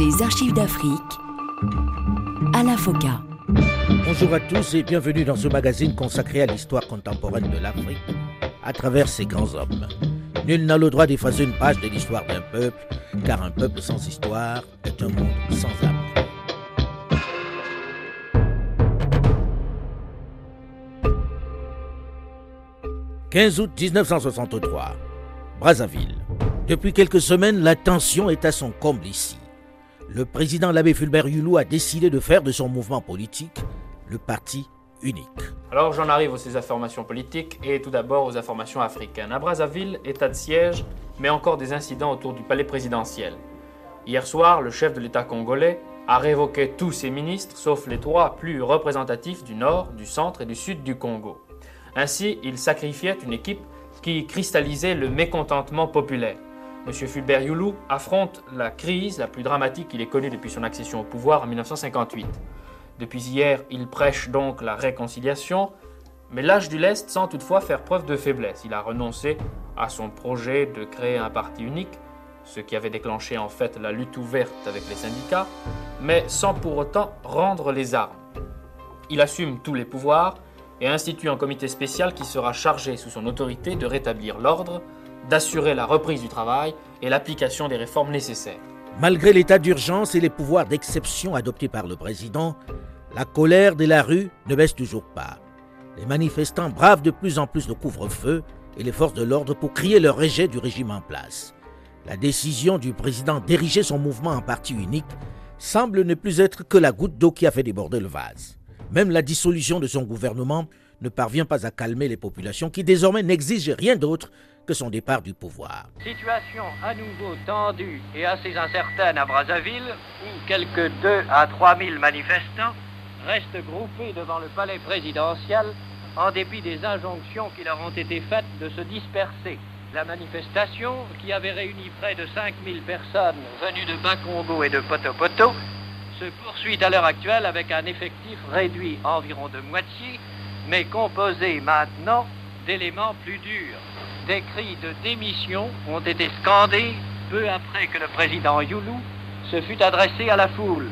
Les archives d'Afrique. Alain Foka. Bonjour à tous et bienvenue dans ce magazine consacré à l'histoire contemporaine de l'Afrique à travers ses grands hommes. Nul n'a le droit d'effacer une page de l'histoire d'un peuple, car un peuple sans histoire est un monde sans âme. « 15 août 1963, Brazzaville. Depuis quelques semaines, la tension est à son comble ici. Le président l'abbé Fulbert Yulou a décidé de faire de son mouvement politique le parti unique. Alors j'en arrive aux informations politiques et tout d'abord aux informations africaines. À Brazzaville, état de siège, mais encore des incidents autour du palais présidentiel. Hier soir, le chef de l'État congolais a révoqué tous ses ministres, sauf les trois plus représentatifs du nord, du centre et du sud du Congo. Ainsi, il sacrifiait une équipe qui cristallisait le mécontentement populaire. M. Fulbert Youlou affronte la crise la plus dramatique qu'il ait connue depuis son accession au pouvoir en 1958. Depuis hier, il prêche donc la réconciliation, mais l'âge du lest sans toutefois faire preuve de faiblesse. Il a renoncé à son projet de créer un parti unique, ce qui avait déclenché en fait la lutte ouverte avec les syndicats, mais sans pour autant rendre les armes. Il assume tous les pouvoirs, et institue un comité spécial qui sera chargé sous son autorité de rétablir l'ordre, d'assurer la reprise du travail et l'application des réformes nécessaires. Malgré l'état d'urgence et les pouvoirs d'exception adoptés par le président, la colère de la rue ne baisse toujours pas. Les manifestants bravent de plus en plus le couvre-feu et les forces de l'ordre pour crier leur rejet du régime en place. La décision du président d'ériger son mouvement en parti unique semble ne plus être que la goutte d'eau qui a fait déborder le vase. Même la dissolution de son gouvernement ne parvient pas à calmer les populations qui désormais n'exigent rien d'autre que son départ du pouvoir. Situation à nouveau tendue et assez incertaine à Brazzaville, où quelques 2 à 3 000 manifestants restent groupés devant le palais présidentiel en dépit des injonctions qui leur ont été faites de se disperser. La manifestation, qui avait réuni près de 5 000 personnes venues de Bas-Congo et de Poto-Poto, se poursuit à l'heure actuelle avec un effectif réduit environ de moitié, mais composé maintenant d'éléments plus durs. Des cris de démission ont été scandés peu après que le président Youlou se fut adressé à la foule.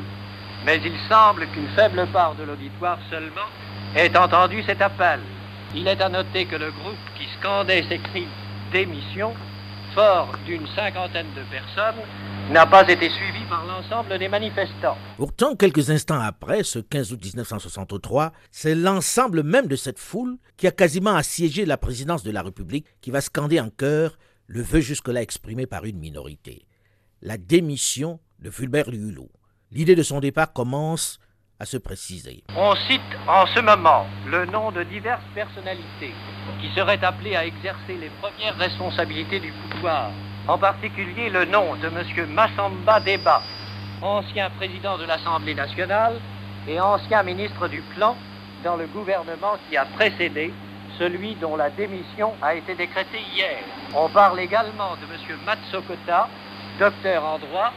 Mais il semble qu'une faible part de l'auditoire seulement ait entendu cet appel. Il est à noter que le groupe qui scandait ces cris démission, fort d'une cinquantaine de personnes, n'a pas été suivi par l'ensemble des manifestants. Pourtant, quelques instants après, ce 15 août 1963, c'est l'ensemble même de cette foule qui a quasiment assiégé la présidence de la République qui va scander en chœur le vœu jusque-là exprimé par une minorité. La démission de Fulbert Hulot. L'idée de son départ commence à se préciser. On cite en ce moment le nom de diverses personnalités qui seraient appelées à exercer les premières responsabilités du pouvoir en particulier le nom de M. Massamba Deba, ancien président de l'Assemblée nationale et ancien ministre du Plan dans le gouvernement qui a précédé celui dont la démission a été décrétée hier. On parle également de M. Matsokota, docteur en droit,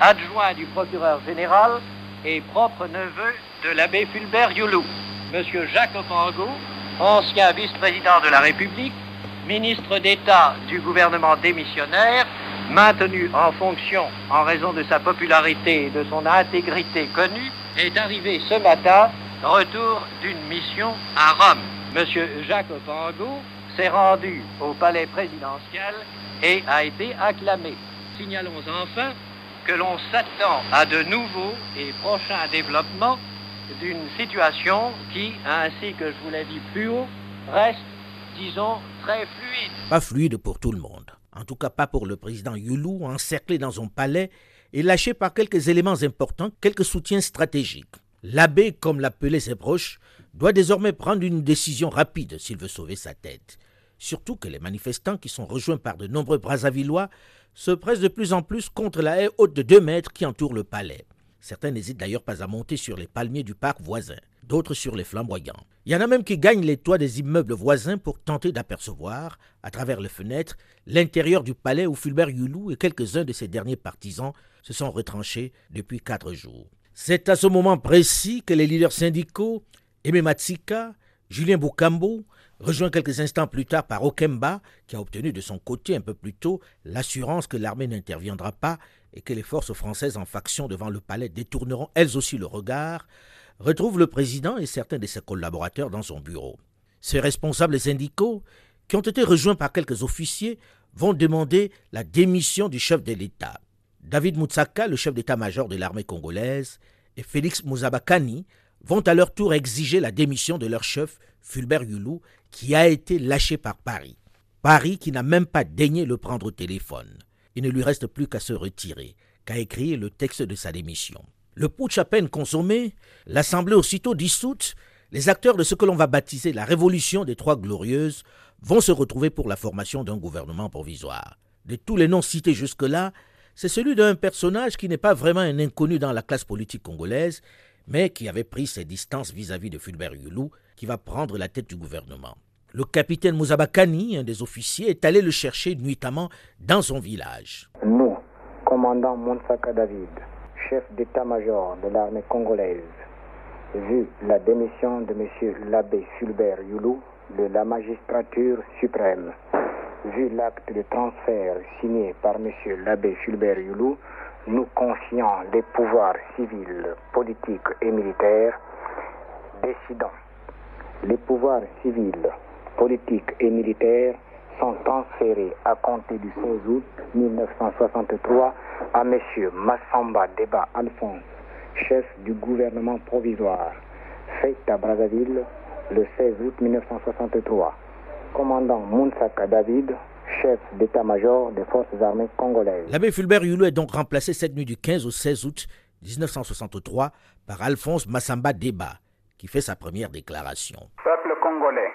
adjoint du procureur général et propre neveu de l'abbé Fulbert Youlou. M. Jacques Opango, ancien vice-président de la République, ministre d'État du gouvernement démissionnaire, maintenu en fonction en raison de sa popularité et de son intégrité connue, est arrivé ce matin, retour d'une mission à Rome. Monsieur Jacques Opango s'est rendu au palais présidentiel et a été acclamé. Signalons enfin que l'on s'attend à de nouveaux et prochains développements d'une situation qui, ainsi que je vous l'ai dit plus haut, reste disons, très fluide. Pas fluide pour tout le monde. En tout cas, pas pour le président Yulou, encerclé dans son palais et lâché par quelques éléments importants, quelques soutiens stratégiques. L'abbé, comme l'appelaient ses proches, doit désormais prendre une décision rapide s'il veut sauver sa tête. Surtout que les manifestants, qui sont rejoints par de nombreux Brazzavillois, se pressent de plus en plus contre la haie haute de deux mètres qui entoure le palais. Certains n'hésitent d'ailleurs pas à monter sur les palmiers du parc voisin, d'autres sur les flamboyants. Il y en a même qui gagnent les toits des immeubles voisins pour tenter d'apercevoir, à travers les fenêtres, l'intérieur du palais où Fulbert Yulou et quelques-uns de ses derniers partisans se sont retranchés depuis quatre jours. C'est à ce moment précis que les leaders syndicaux, Aimé Matsika, Julien Boukambo, rejoint quelques instants plus tard par Okemba, qui a obtenu de son côté un peu plus tôt l'assurance que l'armée n'interviendra pas et que les forces françaises en faction devant le palais détourneront elles aussi le regard, retrouve le président et certains de ses collaborateurs dans son bureau. Ces responsables syndicaux, qui ont été rejoints par quelques officiers, vont demander la démission du chef de l'État. David Moutsaka, le chef d'état-major de l'armée congolaise, et Félix Mouzabakani vont à leur tour exiger la démission de leur chef, Fulbert Yulou, qui a été lâché par Paris. Paris qui n'a même pas daigné le prendre au téléphone. Il ne lui reste plus qu'à se retirer, qu'à écrire le texte de sa démission. Le putsch à peine consommé, l'Assemblée aussitôt dissoute, les acteurs de ce que l'on va baptiser la Révolution des Trois Glorieuses vont se retrouver pour la formation d'un gouvernement provisoire. De tous les noms cités jusque-là, c'est celui d'un personnage qui n'est pas vraiment un inconnu dans la classe politique congolaise, mais qui avait pris ses distances vis-à-vis de Fulbert Yulou, qui va prendre la tête du gouvernement. Le capitaine Mouzabakani, un des officiers, est allé le chercher nuitamment dans son village. Nous, commandant Monsaka David, chef d'état-major de l'armée congolaise, vu la démission de M. l'abbé Fulbert Yulou de la magistrature suprême, vu l'acte de transfert signé par M. l'abbé Fulbert Yulou, nous confiant les pouvoirs civils, politiques et militaires, décidons. Les pouvoirs civils, politiques et militaires sont transférés à compter du 16 août 1963 à M. Massamba Deba Alphonse, chef du gouvernement provisoire, fait à Brazzaville le 16 août 1963. Commandant Mounsaka David, chef d'état-major des forces armées congolaises. L'abbé Fulbert Yulou est donc remplacé cette nuit du 15 au 16 août 1963 par Alphonse Massamba Deba, qui fait sa première déclaration. Peuple congolais,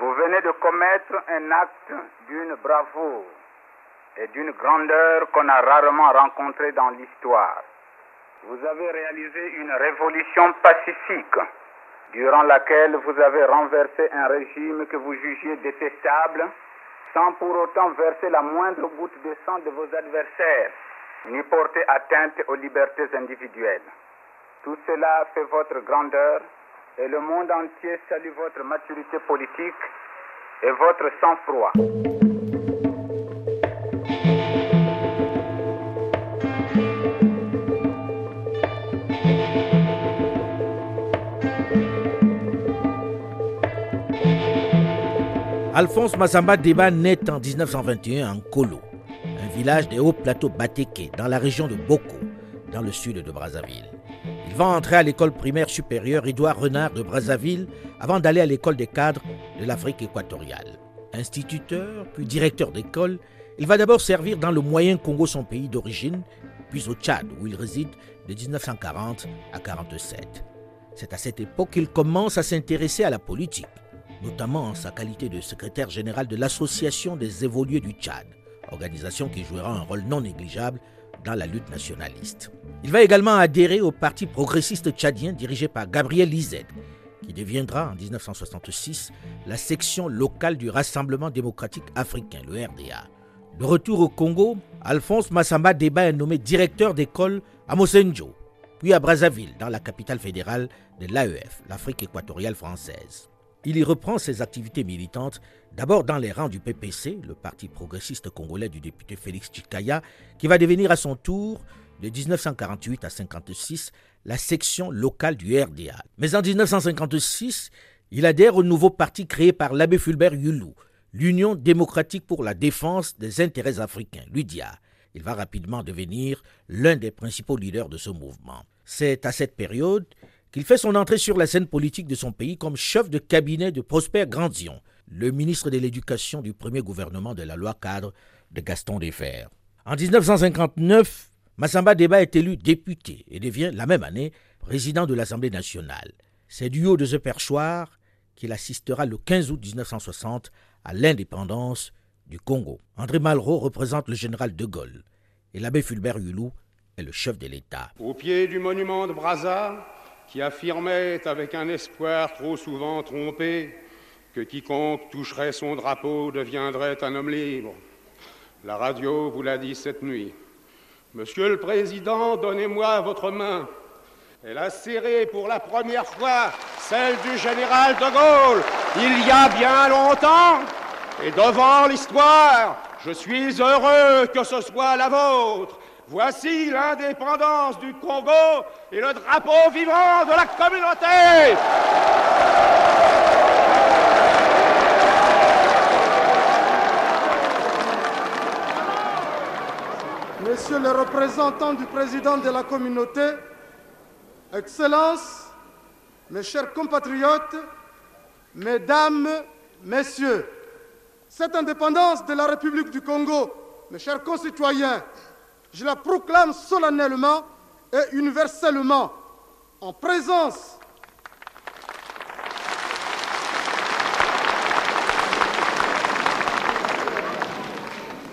vous venez de commettre un acte d'une bravoure et d'une grandeur qu'on a rarement rencontré dans l'histoire. Vous avez réalisé une révolution pacifique durant laquelle vous avez renversé un régime que vous jugiez détestable sans pour autant verser la moindre goutte de sang de vos adversaires, ni porter atteinte aux libertés individuelles. Tout cela fait votre grandeur et le monde entier salue votre maturité politique et votre sang-froid. Alphonse Mazamba Deba naît en 1921 en Kolo, un village des hauts plateaux Bateke, dans la région de Boko, dans le sud de Brazzaville. Il va entrer à l'école primaire supérieure Édouard Renard de Brazzaville avant d'aller à l'école des cadres de l'Afrique équatoriale. Instituteur, puis directeur d'école, il va d'abord servir dans le moyen Congo, son pays d'origine, puis au Tchad, où il réside de 1940 à 1947. C'est à cette époque qu'il commence à s'intéresser à la politique notamment en sa qualité de secrétaire général de l'Association des évolués du Tchad, organisation qui jouera un rôle non négligeable dans la lutte nationaliste. Il va également adhérer au Parti progressiste tchadien dirigé par Gabriel Lizet, qui deviendra en 1966 la section locale du Rassemblement démocratique africain, le RDA. De retour au Congo, Alphonse Massamba Deba est nommé directeur d'école à Mosenjo, puis à Brazzaville, dans la capitale fédérale de l'AEF, l'Afrique équatoriale française. Il y reprend ses activités militantes, d'abord dans les rangs du PPC, le parti progressiste congolais du député Félix Chikaya, qui va devenir à son tour, de 1948 à 1956, la section locale du RDA. Mais en 1956, il adhère au nouveau parti créé par l'abbé Fulbert Yulou, l'Union démocratique pour la défense des intérêts africains, l'UDIA. Il va rapidement devenir l'un des principaux leaders de ce mouvement. C'est à cette période qu'il fait son entrée sur la scène politique de son pays comme chef de cabinet de Prosper Grandion, le ministre de l'Éducation du premier gouvernement de la loi cadre de Gaston Defers. En 1959, Massamba Deba est élu député et devient la même année président de l'Assemblée nationale. C'est du haut de ce perchoir qu'il assistera le 15 août 1960 à l'indépendance du Congo. André Malraux représente le général de Gaulle et l'abbé Fulbert Hulou est le chef de l'État. Au pied du monument de Brazza, qui affirmait avec un espoir trop souvent trompé que quiconque toucherait son drapeau deviendrait un homme libre. La radio vous l'a dit cette nuit. Monsieur le Président, donnez-moi votre main. Elle a serré pour la première fois celle du général de Gaulle il y a bien longtemps. Et devant l'histoire, je suis heureux que ce soit la vôtre. Voici l'indépendance du Congo et le drapeau vivant de la communauté. Messieurs les représentants du président de la communauté, Excellences, mes chers compatriotes, Mesdames, Messieurs, cette indépendance de la République du Congo, mes chers concitoyens, je la proclame solennellement et universellement en présence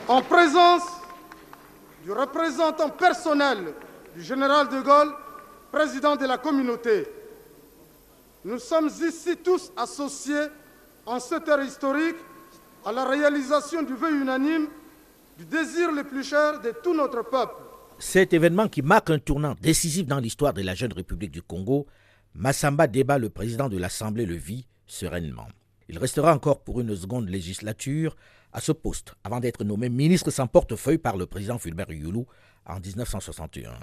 en présence du représentant personnel du général de Gaulle, président de la communauté. Nous sommes ici tous associés en cette heure historique à la réalisation du vœu unanime du désir le plus cher de tout notre peuple. Cet événement qui marque un tournant décisif dans l'histoire de la jeune République du Congo, Massamba Débat, le président de l'Assemblée, le vit sereinement. Il restera encore pour une seconde législature à ce poste avant d'être nommé ministre sans portefeuille par le président Fulbert Youlou en 1961.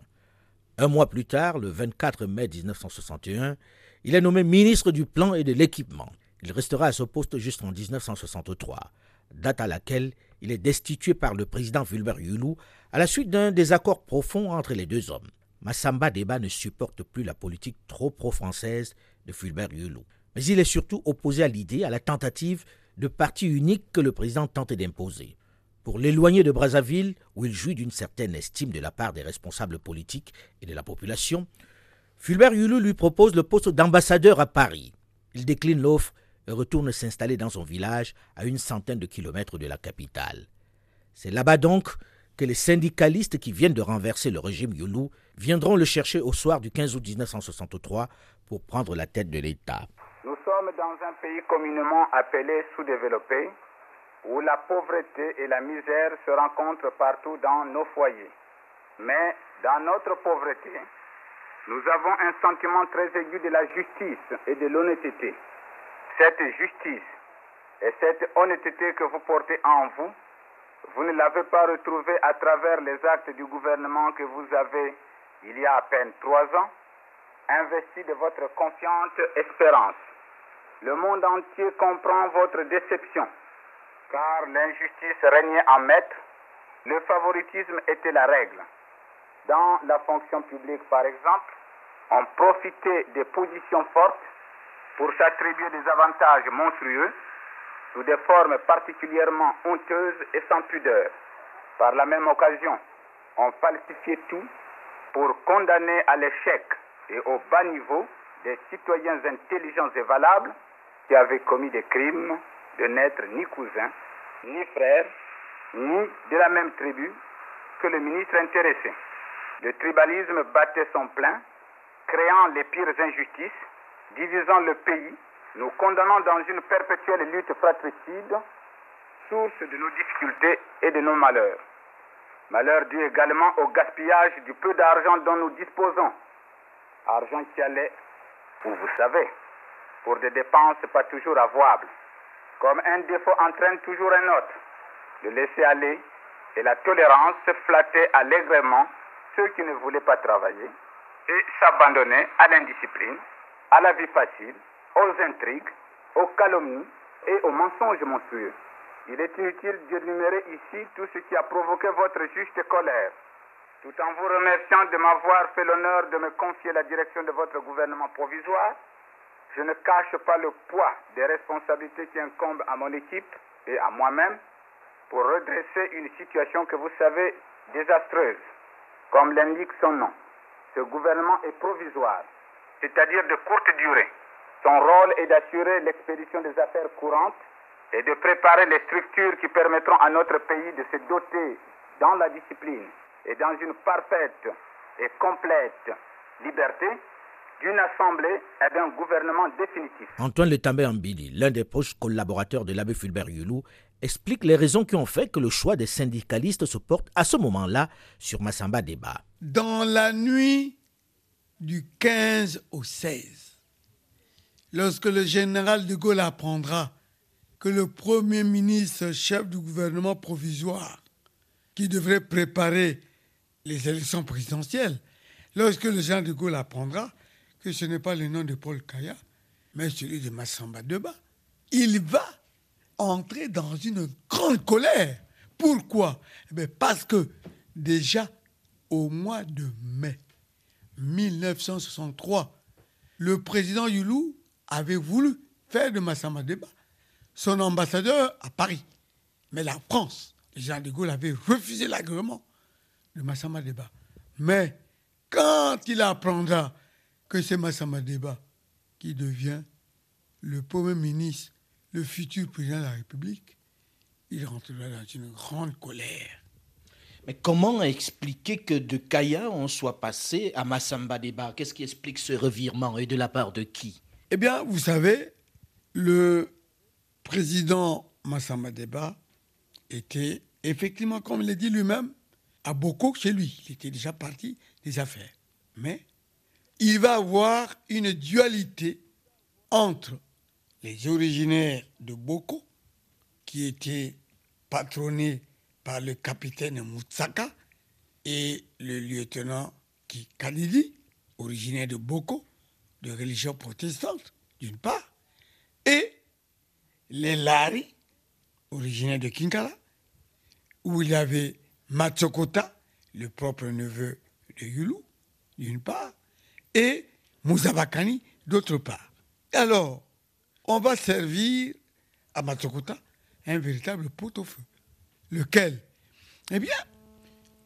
Un mois plus tard, le 24 mai 1961, il est nommé ministre du Plan et de l'Équipement. Il restera à ce poste jusqu'en 1963, date à laquelle il est destitué par le président Fulbert Youlou à la suite d'un désaccord profond entre les deux hommes. Massamba Deba ne supporte plus la politique trop pro-française de Fulbert Youlou. Mais il est surtout opposé à l'idée, à la tentative de parti unique que le président tentait d'imposer. Pour l'éloigner de Brazzaville, où il jouit d'une certaine estime de la part des responsables politiques et de la population, Fulbert Youlou lui propose le poste d'ambassadeur à Paris. Il décline l'offre retourne s'installer dans son village à une centaine de kilomètres de la capitale. C'est là-bas donc que les syndicalistes qui viennent de renverser le régime Youlou viendront le chercher au soir du 15 août 1963 pour prendre la tête de l'État. Nous sommes dans un pays communément appelé sous-développé, où la pauvreté et la misère se rencontrent partout dans nos foyers. Mais dans notre pauvreté, nous avons un sentiment très aigu de la justice et de l'honnêteté. Cette justice et cette honnêteté que vous portez en vous, vous ne l'avez pas retrouvée à travers les actes du gouvernement que vous avez, il y a à peine trois ans, investi de votre confiante espérance. Le monde entier comprend votre déception, car l'injustice régnait en maître, le favoritisme était la règle. Dans la fonction publique, par exemple, on profitait des positions fortes pour s'attribuer des avantages monstrueux sous des formes particulièrement honteuses et sans pudeur. Par la même occasion, on falsifiait tout pour condamner à l'échec et au bas niveau des citoyens intelligents et valables qui avaient commis des crimes de n'être ni cousins, ni frères, ni de la même tribu que le ministre intéressé. Le tribalisme battait son plein, créant les pires injustices, divisant le pays, nous condamnant dans une perpétuelle lutte fratricide, source de nos difficultés et de nos malheurs. Malheur dû également au gaspillage du peu d'argent dont nous disposons. Argent qui allait, vous savez, pour des dépenses pas toujours avouables. Comme un défaut entraîne toujours un autre. Le laisser aller et la tolérance flattaient allègrement ceux qui ne voulaient pas travailler et s'abandonner à l'indiscipline, à la vie facile, aux intrigues, aux calomnies et aux mensonges monstrueux. Il est inutile d'énumérer ici tout ce qui a provoqué votre juste colère. Tout en vous remerciant de m'avoir fait l'honneur de me confier la direction de votre gouvernement provisoire, je ne cache pas le poids des responsabilités qui incombent à mon équipe et à moi-même pour redresser une situation que vous savez désastreuse. Comme l'indique son nom, ce gouvernement est provisoire, c'est-à-dire de courte durée. Son rôle est d'assurer l'expédition des affaires courantes et de préparer les structures qui permettront à notre pays de se doter dans la discipline et dans une parfaite et complète liberté d'une assemblée et d'un gouvernement définitif. Antoine Letambé Ambili, l'un des proches collaborateurs de l'abbé Fulbert Youlou, explique les raisons qui ont fait que le choix des syndicalistes se porte à ce moment-là sur Massamba Débat. Dans la nuit du 15 au 16, lorsque le général de Gaulle apprendra que le Premier ministre, chef du gouvernement provisoire, qui devrait préparer les élections présidentielles, lorsque le général de Gaulle apprendra que ce n'est pas le nom de Paul Kaya, mais celui de Massamba Deba, il va entrer dans une grande colère. Pourquoi? Eh Parce que déjà au mois de mai 1963, le président Youlou avait voulu faire de Massamba Deba son ambassadeur à Paris. Mais la France, Jean de Gaulle avait refusé l'agrément de Massamba Deba. Mais quand il apprendra que c'est Massamba Deba qui devient le Premier ministre, le futur président de la République, il rentrera dans une grande colère. Mais comment expliquer que de Kaya, on soit passé à Massamba Deba Qu'est-ce qui explique ce revirement et de la part de qui? Eh bien, vous savez, le président Massamba Deba était effectivement, comme il l'a dit lui-même, à Boko chez lui. Il était déjà parti des affaires. Mais il va avoir une dualité entre les originaires de Boko, qui étaient patronnés par le capitaine Moutsaka, et le lieutenant Kalidi, originaire de Boko, de religion protestante, d'une part, et les Lari, originaires de Kinkala, où il y avait Matsokota, le propre neveu de Yulu, d'une part, et Mouzabakani, d'autre part. Alors, on va servir à Matsokota un véritable pot-au-feu. Lequel? Eh bien,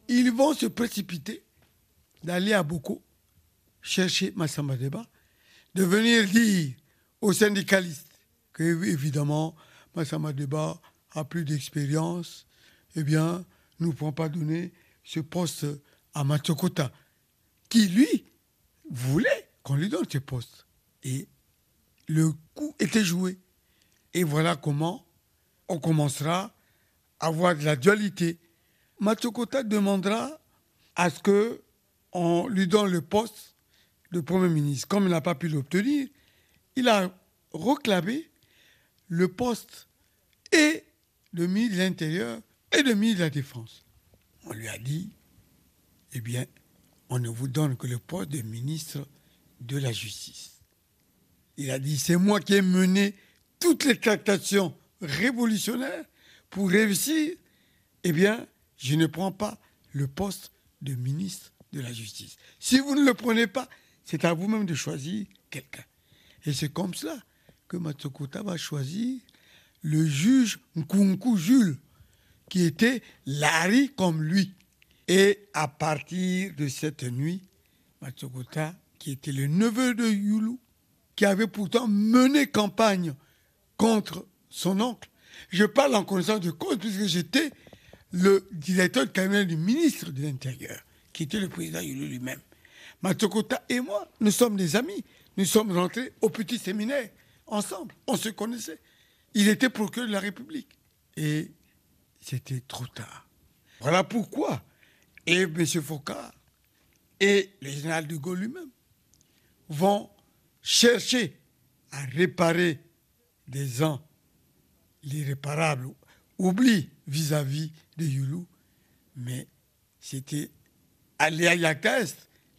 ils vont se précipiter d'aller à Boko, chercher Massamba Deba, de venir dire aux syndicalistes que, évidemment, Massamba Deba a plus d'expérience, eh bien, nous ne pouvons pas donner ce poste à Matsokota, qui, lui, voulait qu'on lui donne ce poste. Et le coup était joué. Et voilà comment on commencera avoir de la dualité. Matsokota demandera à ce que on lui donne le poste de Premier ministre. Comme il n'a pas pu l'obtenir, il a réclamé le poste et de ministre de l'Intérieur et de ministre de la Défense. On lui a dit, eh bien, on ne vous donne que le poste de ministre de la Justice. Il a dit, c'est moi qui ai mené toutes les tractations révolutionnaires pour réussir. Eh bien, je ne prends pas le poste de ministre de la Justice. Si vous ne le prenez pas, c'est à vous-même de choisir quelqu'un. Et c'est comme cela que Matsokota va choisir le juge Nkunku Jules, qui était Larry comme lui. Et à partir de cette nuit, Matsokota, qui était le neveu de Yulu, qui avait pourtant mené campagne contre son oncle, je parle en connaissance de cause puisque j'étais le directeur de cabinet du ministre de l'Intérieur, qui était le président Yulu lui-même. Matsokota et moi, nous sommes des amis. Nous sommes rentrés au petit séminaire ensemble. On se connaissait. Il était procureur de la République. Et c'était trop tard. Voilà pourquoi. Et M. Foucault et le général de Gaulle lui-même vont chercher à réparer des ans l'irréparable, oubli vis-à-vis de Youlou, mais c'était à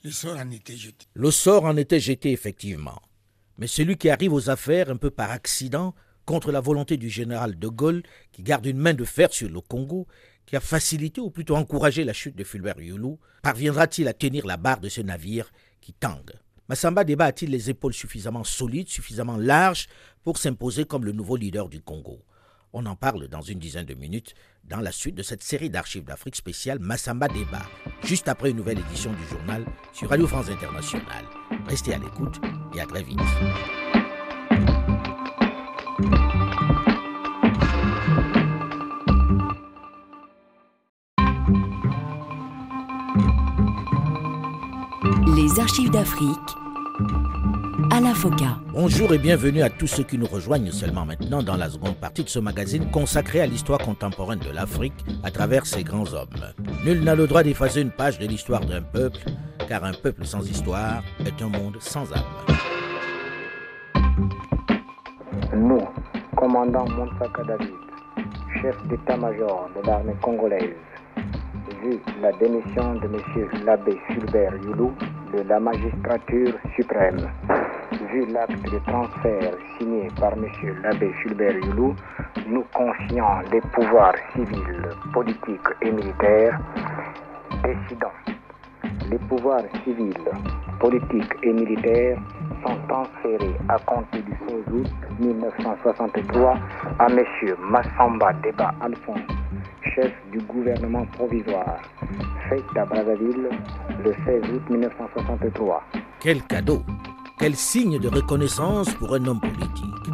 le sort en était jeté. Le sort en était jeté, effectivement. Mais celui qui arrive aux affaires un peu par accident contre la volonté du général de Gaulle, qui garde une main de fer sur le Congo, qui a facilité ou plutôt encouragé la chute de Fulbert Yulu, parviendra-t-il à tenir la barre de ce navire qui tangue? Massamba Deba a-t-il les épaules suffisamment solides, suffisamment larges pour s'imposer comme le nouveau leader du Congo? On en parle dans une dizaine de minutes dans la suite de cette série d'archives d'Afrique spéciale Massamba Débat, juste après une nouvelle édition du journal sur Radio France Internationale. Restez à l'écoute et à très vite. Les archives d'Afrique Alain Bonjour et bienvenue à tous ceux qui nous rejoignent seulement maintenant dans la seconde partie de ce magazine consacré à l'histoire contemporaine de l'Afrique à travers ses grands hommes. Nul n'a le droit d'effacer une page de l'histoire d'un peuple, car un peuple sans histoire est un monde sans âme. Nous, commandant Monsaka David, chef d'état-major de l'armée congolaise, vu la démission de M. l'abbé Fulbert Youlou de la magistrature suprême, vu l'acte de transfert signé par M. l'abbé Fulbert Youlou, nous confiant les pouvoirs civils, politiques et militaires, décidons. Les pouvoirs civils, politiques et militaires sont transférés à compter du 16 août 1963 à M. Massamba Deba Alphonse, chef du gouvernement provisoire, fait à Brazzaville le 16 août 1963. Quel cadeau, quel signe de reconnaissance pour un homme politique.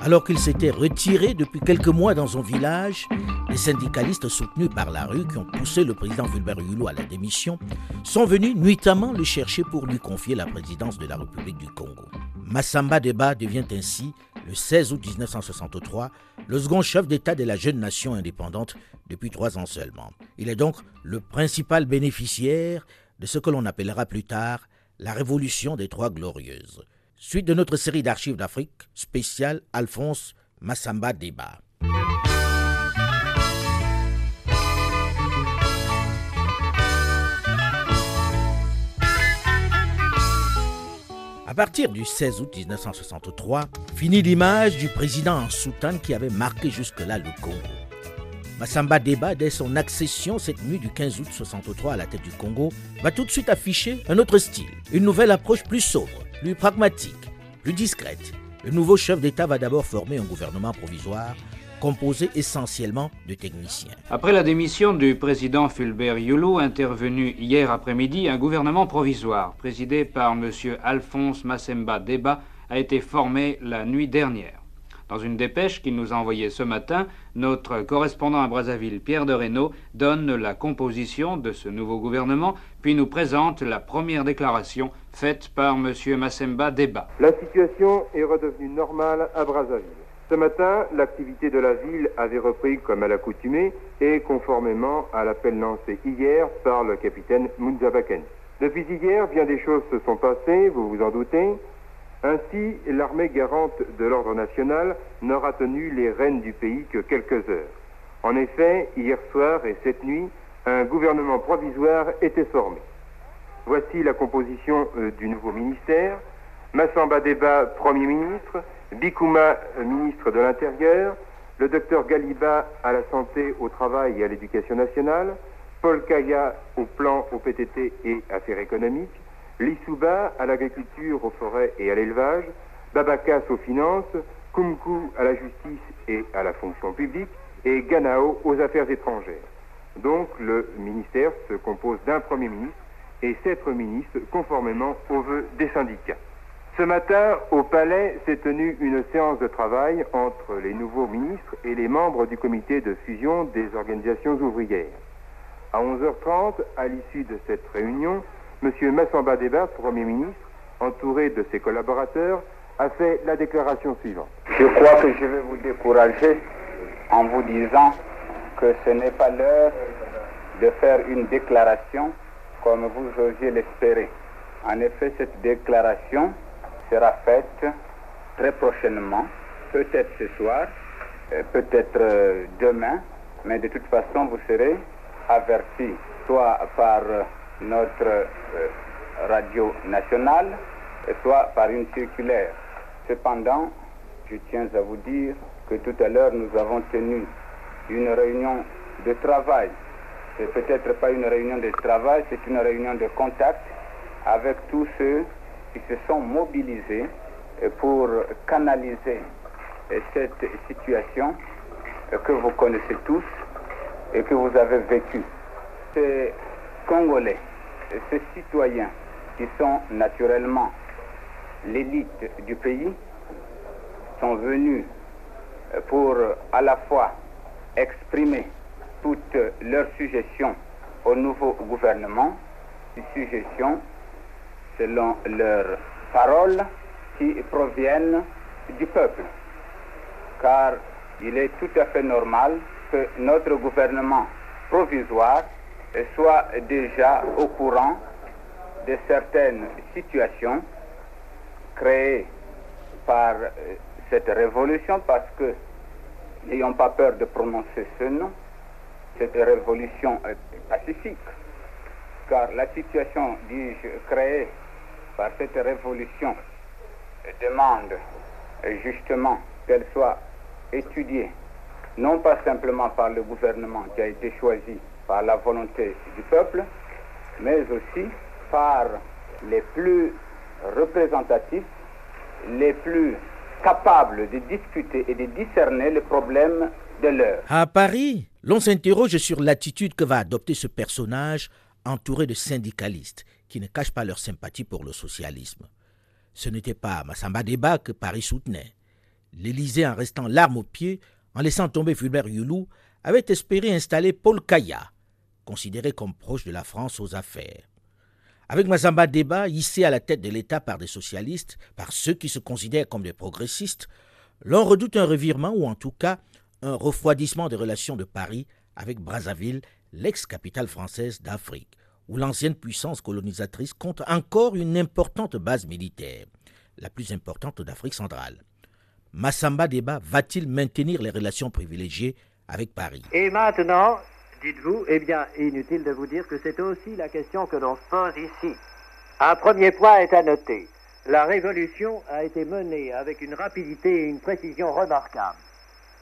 Alors qu'il s'était retiré depuis quelques mois dans son village, les syndicalistes soutenus par la rue qui ont poussé le président Fulbert Hulot à la démission sont venus nuitamment le chercher pour lui confier la présidence de la République du Congo. Massamba Deba devient ainsi, le 16 août 1963, le second chef d'État de la jeune nation indépendante depuis trois ans seulement. Il est donc le principal bénéficiaire de ce que l'on appellera plus tard la Révolution des Trois Glorieuses. Suite de notre série d'archives d'Afrique spéciale Alphonse Massamba Deba. À partir du 16 août 1963, finit l'image du président en soutane qui avait marqué jusque-là le Congo. Massamba Deba, dès son accession cette nuit du 15 août 1963 à la tête du Congo, va tout de suite afficher un autre style, une nouvelle approche plus sobre, plus pragmatique, plus discrète. Le nouveau chef d'État va d'abord former un gouvernement provisoire composé essentiellement de techniciens. Après la démission du président Fulbert Youlou, intervenu hier après-midi, un gouvernement provisoire, présidé par M. Alphonse Massemba Deba, a été formé la nuit dernière. Dans une dépêche qu'il nous a envoyée ce matin, notre correspondant à Brazzaville, Pierre de Reynaud, donne la composition de ce nouveau gouvernement, puis nous présente la première déclaration faite par M. Massemba Deba. La situation est redevenue normale à Brazzaville. Ce matin, l'activité de la ville avait repris comme à l'accoutumée et conformément à l'appel lancé hier par le capitaine Munzabaken. Depuis hier, bien des choses se sont passées, vous vous en doutez. Ainsi, l'armée garante de l'ordre national n'aura tenu les rênes du pays que quelques heures. En effet, hier soir et cette nuit, un gouvernement provisoire était formé. Voici la composition euh, du nouveau ministère. Massamba Deba, Premier ministre, Bikouma, ministre de l'Intérieur, le docteur Galiba à la santé, au travail et à l'éducation nationale, Paul Kaya au plan, au PTT et affaires économiques, Lissouba à l'agriculture, aux forêts et à l'élevage, Babakas aux finances, Kumku à la justice et à la fonction publique, et Ganao aux affaires étrangères. Donc le ministère se compose d'un Premier ministre et sept ministres conformément aux vœux des syndicats. Ce matin, au Palais, s'est tenue une séance de travail entre les nouveaux ministres et les membres du comité de fusion des organisations ouvrières. À 11h30, à l'issue de cette réunion, M. Massamba Deba, Premier ministre, entouré de ses collaborateurs, a fait la déclaration suivante. Je crois que je vais vous décourager en vous disant que ce n'est pas l'heure de faire une déclaration comme vous osiez l'espérer. En effet, cette déclaration sera faite très prochainement, peut-être ce soir, euh, peut-être euh, demain, mais de toute façon, vous serez averti soit par euh, notre radio nationale, soit par une circulaire. Cependant, je tiens à vous dire que tout à l'heure, nous avons tenu une réunion de travail. C'est peut-être pas une réunion de travail, c'est une réunion de contact avec tous ceux qui se sont mobilisés pour canaliser cette situation que vous connaissez tous et que vous avez vécue. Ces Congolais, ces citoyens qui sont naturellement l'élite du pays, sont venus pour à la fois exprimer toute leur suggestion au nouveau gouvernement, une suggestion selon leurs paroles qui proviennent du peuple. Car il est tout à fait normal que notre gouvernement provisoire soit déjà au courant de certaines situations créées par euh, cette révolution parce que, n'ayons pas peur de prononcer ce nom, cette révolution est pacifique, car la situation, dis-je, créée par cette révolution demande justement qu'elle soit étudiée, non pas simplement par le gouvernement qui a été choisi par la volonté du peuple, mais aussi par les plus représentatifs, les plus capables de discuter et de discerner les problèmes de l'heure. À Paris, l'on s'interroge sur l'attitude que va adopter ce personnage entouré de syndicalistes qui ne cachent pas leur sympathie pour le socialisme. Ce n'était pas Massamba Débat que Paris soutenait. L'Élysée, en restant l'arme au pied, en laissant tomber Fulbert Youlou, avait espéré installer Paul Kaya, considéré comme proche de la France aux affaires. Avec Mazamba Débat, hissé à la tête de l'État par des socialistes, par ceux qui se considèrent comme des progressistes, l'on redoute un revirement ou en tout cas un refroidissement des relations de Paris avec Brazzaville, l'ex-capitale française d'Afrique, où l'ancienne puissance colonisatrice compte encore une importante base militaire, la plus importante d'Afrique centrale. Massamba Débat va-t-il maintenir les relations privilégiées avec Paris? Dites-vous, eh bien, inutile de vous dire que c'est aussi la question que l'on se pose ici. Un premier point est à noter. La révolution a été menée avec une rapidité et une précision remarquables.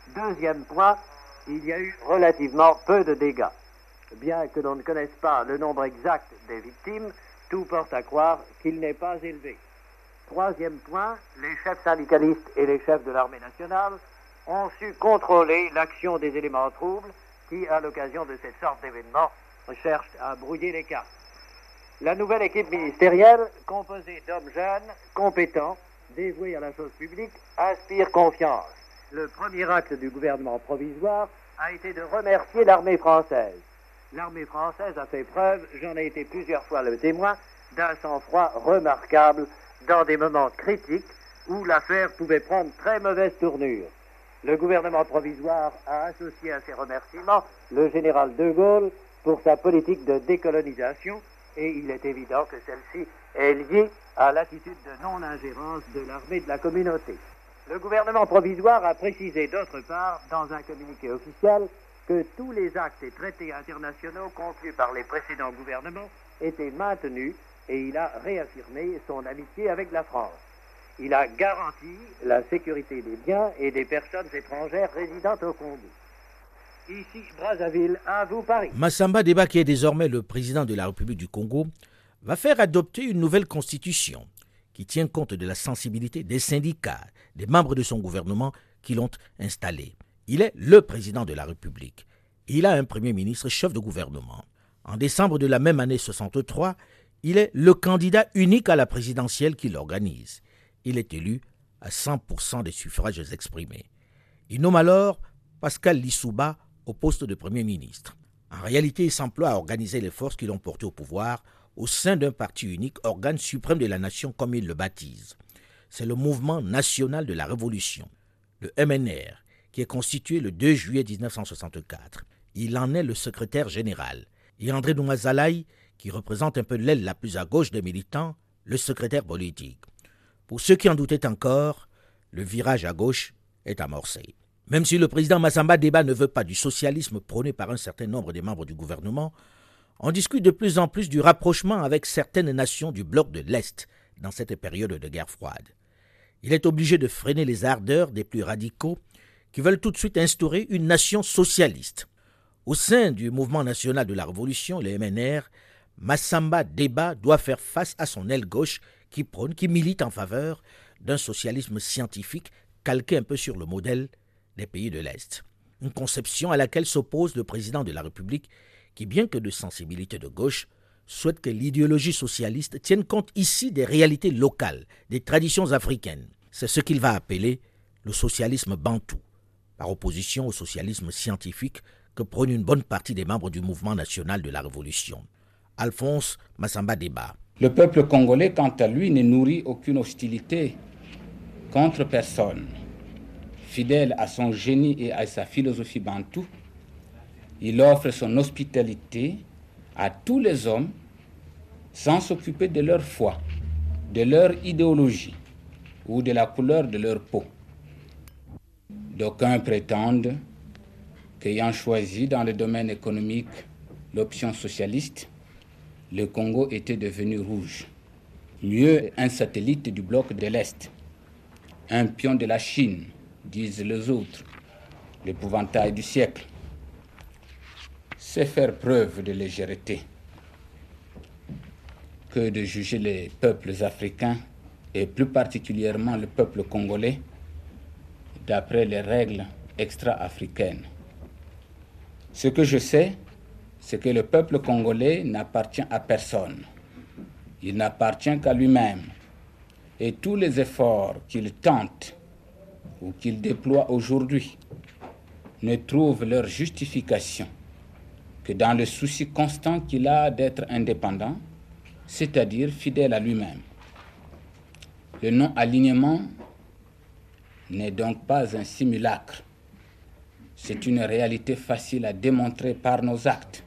Deuxième point, il y a eu relativement peu de dégâts. Bien que l'on ne connaisse pas le nombre exact des victimes, tout porte à croire qu'il n'est pas élevé. Troisième point, les chefs syndicalistes et les chefs de l'armée nationale ont su contrôler l'action des éléments troubles qui, à l'occasion de cette sorte d'événement, cherchent à brouiller les cartes. La nouvelle équipe ministérielle, composée d'hommes jeunes, compétents, dévoués à la chose publique, inspire confiance. Le premier acte du gouvernement provisoire a été de remercier l'armée française. L'armée française a fait preuve, j'en ai été plusieurs fois le témoin, d'un sang-froid remarquable dans des moments critiques où l'affaire pouvait prendre très mauvaise tournure. Le gouvernement provisoire a associé à ces remerciements le général de Gaulle pour sa politique de décolonisation et il est évident que celle-ci est liée à l'attitude de non-ingérence de l'armée de la communauté. Le gouvernement provisoire a précisé d'autre part, dans un communiqué officiel, que tous les actes et traités internationaux conclus par les précédents gouvernements étaient maintenus et il a réaffirmé son amitié avec la France. Il a garanti la sécurité des biens et des personnes étrangères résidant au Congo. Ici, Brazzaville, à vous Paris. Massamba Deba, qui est désormais le président de la République du Congo, va faire adopter une nouvelle constitution qui tient compte de la sensibilité des syndicats, des membres de son gouvernement qui l'ont installé. Il est le président de la République. Il a un premier ministre chef de gouvernement. En décembre de la même année 63, il est le candidat unique à la présidentielle qui l'organise. Il est élu à 100% des suffrages exprimés. Il nomme alors Pascal Lissouba au poste de Premier ministre. En réalité, il s'emploie à organiser les forces qui l'ont porté au pouvoir au sein d'un parti unique, organe suprême de la nation comme il le baptise. C'est le mouvement national de la révolution, le MNR, qui est constitué le 2 juillet 1964. Il en est le secrétaire général. Et André Noumazalaï, qui représente un peu l'aile la plus à gauche des militants, le secrétaire politique. Pour ceux qui en doutaient encore, le virage à gauche est amorcé. Même si le président Massamba Débat ne veut pas du socialisme prôné par un certain nombre des membres du gouvernement, on discute de plus en plus du rapprochement avec certaines nations du bloc de l'Est dans cette période de guerre froide. Il est obligé de freiner les ardeurs des plus radicaux qui veulent tout de suite instaurer une nation socialiste. Au sein du mouvement national de la Révolution, le MNR, Massamba Débat doit faire face à son aile gauche qui prône, qui milite en faveur d'un socialisme scientifique calqué un peu sur le modèle des pays de l'Est. Une conception à laquelle s'oppose le président de la République qui, bien que de sensibilité de gauche, souhaite que l'idéologie socialiste tienne compte ici des réalités locales, des traditions africaines. C'est ce qu'il va appeler le socialisme bantou, par opposition au socialisme scientifique que prône une bonne partie des membres du mouvement national de la Révolution. Alphonse Massamba Débat. Le peuple congolais, quant à lui, ne nourrit aucune hostilité contre personne. Fidèle à son génie et à sa philosophie bantou, il offre son hospitalité à tous les hommes sans s'occuper de leur foi, de leur idéologie ou de la couleur de leur peau. D'aucuns prétendent qu'ayant choisi dans le domaine économique l'option socialiste, le Congo était devenu rouge. Mieux un satellite du bloc de l'Est, un pion de la Chine, disent les autres, l'épouvantail du siècle. C'est faire preuve de légèreté que de juger les peuples africains, et plus particulièrement le peuple congolais, d'après les règles extra-africaines. Ce que je sais, c'est que le peuple congolais n'appartient à personne. Il n'appartient qu'à lui-même. Et tous les efforts qu'il tente ou qu'il déploie aujourd'hui ne trouvent leur justification que dans le souci constant qu'il a d'être indépendant, c'est-à-dire fidèle à lui-même. Le non-alignement n'est donc pas un simulacre. C'est une réalité facile à démontrer par nos actes,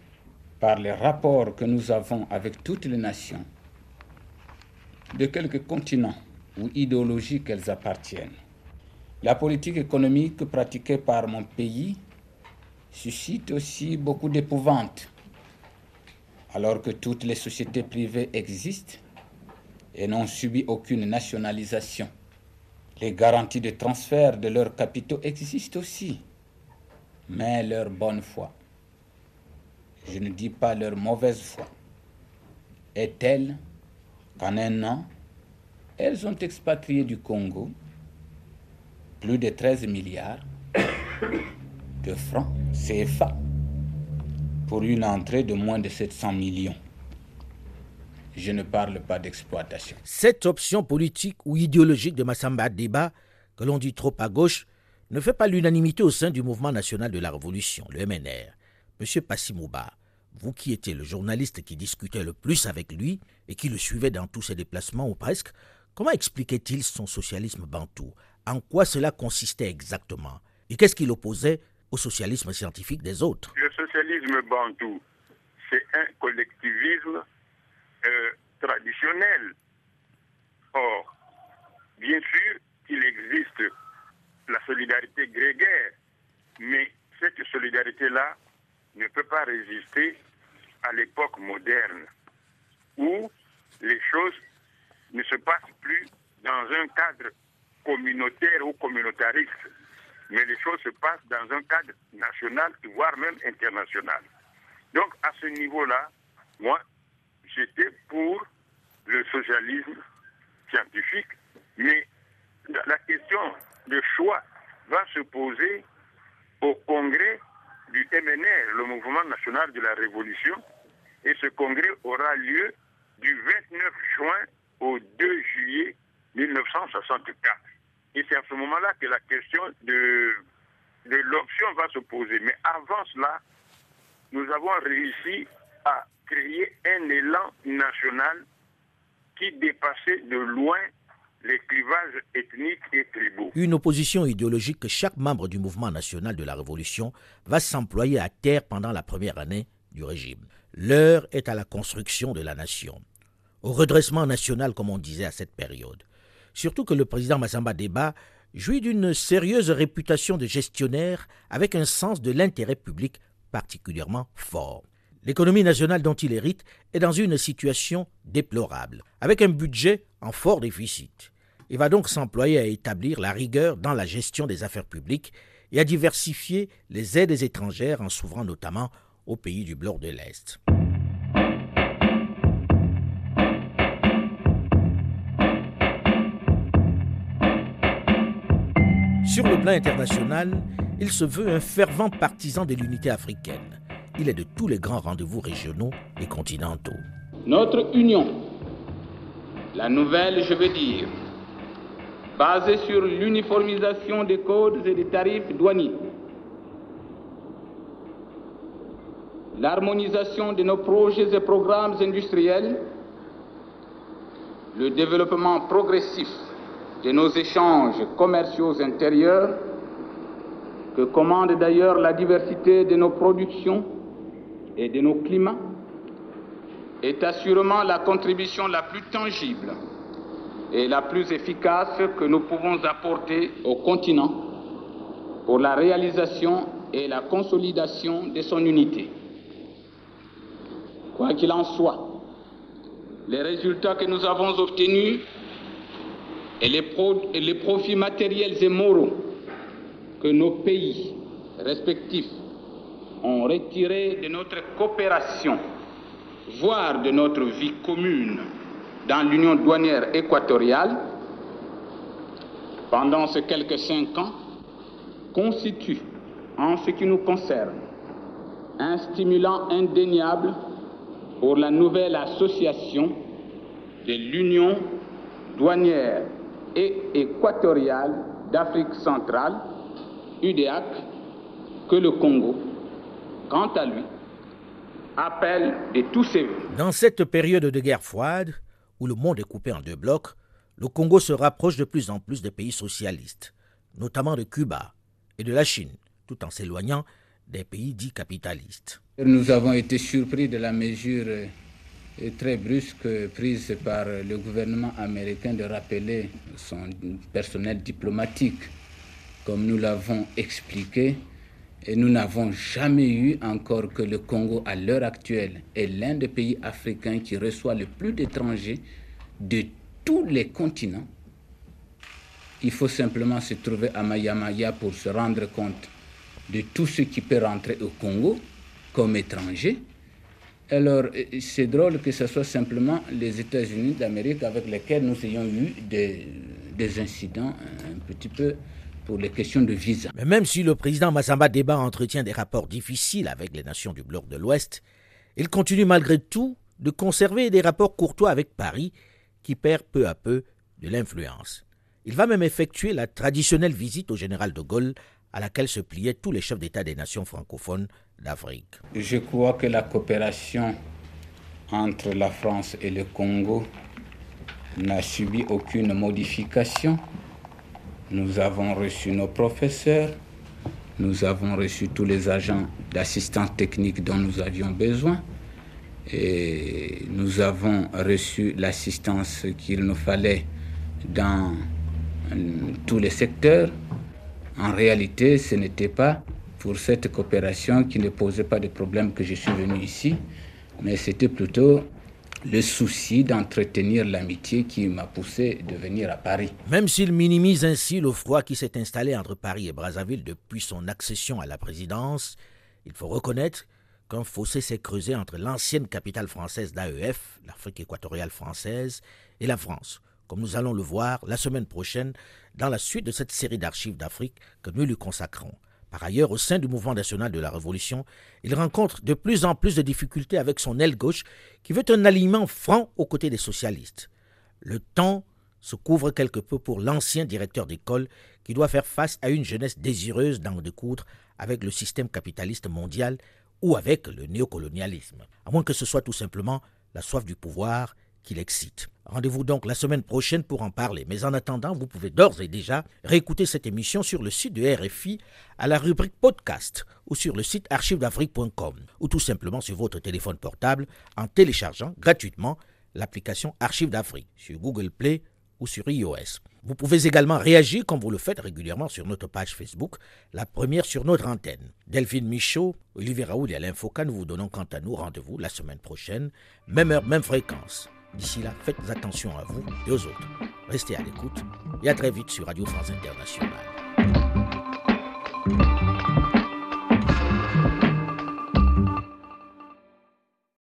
par les rapports que nous avons avec toutes les nations, de quelque continent ou idéologie qu'elles appartiennent. La politique économique pratiquée par mon pays suscite aussi beaucoup d'épouvante, alors que toutes les sociétés privées existent et n'ont subi aucune nationalisation. Les garanties de transfert de leurs capitaux existent aussi, mais leur bonne foi, je ne dis pas leur mauvaise foi, est telle qu'en un an, elles ont expatrié du Congo plus de 13 milliards de francs CFA pour une entrée de moins de 700 millions? Je ne parle pas d'exploitation. Cette option politique ou idéologique de Massamba Débat, que l'on dit trop à gauche, ne fait pas l'unanimité au sein du mouvement national de la révolution, le MNR. Monsieur Passimouba, vous qui étiez le journaliste qui discutait le plus avec lui et qui le suivait dans tous ses déplacements ou presque, comment expliquait-il son socialisme bantou En quoi cela consistait exactement? Et qu'est-ce qu'il opposait au socialisme scientifique des autres? Le socialisme bantou, c'est un collectivisme euh, traditionnel. Or, bien sûr, il existe la solidarité grégaire, mais cette solidarité-là ne peut pas résister à l'époque moderne, où les choses ne se passent plus dans un cadre communautaire ou communautariste, mais les choses se passent dans un cadre national, voire même international. Donc, à ce niveau-là, moi, j'étais pour le socialisme scientifique, mais la question de choix va se poser au congrès du MNR, le Mouvement national de la Révolution, et ce congrès aura lieu du 29 juin au 2 juillet 1964. Et c'est à ce moment-là que la question de, de l'option va se poser. Mais avant cela, nous avons réussi à créer un élan national qui dépassait de loin les clivages ethniques et tribaux. Une opposition idéologique que chaque membre du mouvement national de la Révolution va s'employer à terre pendant la première année du régime. L'heure est à la construction de la nation, au redressement national comme on disait à cette période. Surtout que le président Massamba Déba jouit d'une sérieuse réputation de gestionnaire avec un sens de l'intérêt public particulièrement fort. L'économie nationale dont il hérite est dans une situation déplorable, avec un budget en fort déficit. Il va donc s'employer à établir la rigueur dans la gestion des affaires publiques et à diversifier les aides étrangères en s'ouvrant notamment aux pays du bloc de l'Est. Sur le plan international, il se veut un fervent partisan de l'unité africaine. Il est de tous les grands rendez-vous régionaux et continentaux. Notre union, la nouvelle, je veux dire, basée sur l'uniformisation des codes et des tarifs douaniers, l'harmonisation de nos projets et programmes industriels, le développement progressif de nos échanges commerciaux intérieurs, que commande d'ailleurs la diversité de nos productions et de nos climats, est assurément la contribution la plus tangible et la plus efficace que nous pouvons apporter au continent pour la réalisation et la consolidation de son unité. Quoi qu'il en soit, les résultats que nous avons obtenus et les, profits matériels et moraux que nos pays respectifs ont retirés de notre coopération, voire de notre vie commune dans l'Union douanière équatoriale, pendant ces quelques cinq ans, constituent, en ce qui nous concerne, un stimulant indéniable pour la nouvelle association de l'Union douanière et équatoriale d'Afrique centrale, UDEAC, que le Congo, quant à lui, appelle de tous ses voeux. Dans cette période de guerre froide, où le monde est coupé en deux blocs, le Congo se rapproche de plus en plus des pays socialistes, notamment de Cuba et de la Chine, tout en s'éloignant des pays dits capitalistes. Nous avons été surpris de la mesure euh, très brusque prise par le gouvernement américain de rappeler son personnel diplomatique. Comme nous l'avons expliqué, et nous n'avons jamais eu encore que le Congo, à l'heure actuelle, est l'un des pays africains qui reçoit le plus d'étrangers de tous les continents. Il faut simplement se trouver à Mayamaya pour se rendre compte de tout ce qui peut rentrer au Congo comme étranger. Alors, c'est drôle que ce soit simplement les États-Unis d'Amérique avec lesquels nous ayons eu des, des, incidents un petit peu pour les questions de visa. Mais même si le président Massamba Deba entretient des rapports difficiles avec les nations du bloc de l'Ouest, il continue malgré tout de conserver des rapports courtois avec Paris qui perd peu à peu de l'influence. Il va même effectuer la traditionnelle visite au général de Gaulle à laquelle se pliaient tous les chefs d'État des nations francophones d'Afrique. Je crois que la coopération entre la France et le Congo n'a subi aucune modification. Nous avons reçu nos professeurs, nous avons reçu tous les agents d'assistance technique dont nous avions besoin et nous avons reçu l'assistance qu'il nous fallait dans tous les secteurs. En réalité, ce n'était pas pour cette coopération qui ne posait pas de problème que je suis venu ici, mais c'était plutôt le souci d'entretenir l'amitié qui m'a poussé de venir à Paris. Même s'il minimise ainsi le froid qui s'est installé entre Paris et Brazzaville depuis son accession à la présidence, il faut reconnaître qu'un fossé s'est creusé entre l'ancienne capitale française d'AEF, l'Afrique équatoriale française, et la France, comme nous allons le voir la semaine prochaine dans la suite de cette série d'archives d'Afrique que nous lui consacrons. Par ailleurs, au sein du mouvement national de la Révolution, il rencontre de plus en plus de difficultés avec son aile gauche qui veut un alignement franc aux côtés des socialistes. Le temps se couvre quelque peu pour l'ancien directeur d'école qui doit faire face à une jeunesse désireuse d'en découdre avec le système capitaliste mondial ou avec le néocolonialisme, à moins que ce soit tout simplement la soif du pouvoir qui l'excite. Rendez-vous donc la semaine prochaine pour en parler. Mais en attendant, vous pouvez d'ores et déjà réécouter cette émission sur le site de RFI à la rubrique podcast ou sur le site archivedafrique.com ou tout simplement sur votre téléphone portable en téléchargeant gratuitement l'application Archives d'Afrique sur Google Play ou sur iOS. Vous pouvez également réagir comme vous le faites régulièrement sur notre page Facebook, la première sur notre antenne. Delphine Michaud, Olivier Raoul et Alain Foucault, nous vous donnons quant à nous rendez-vous la semaine prochaine, même heure, même fréquence. D'ici là, faites attention à vous et aux autres. Restez à l'écoute et à très vite sur Radio France Internationale.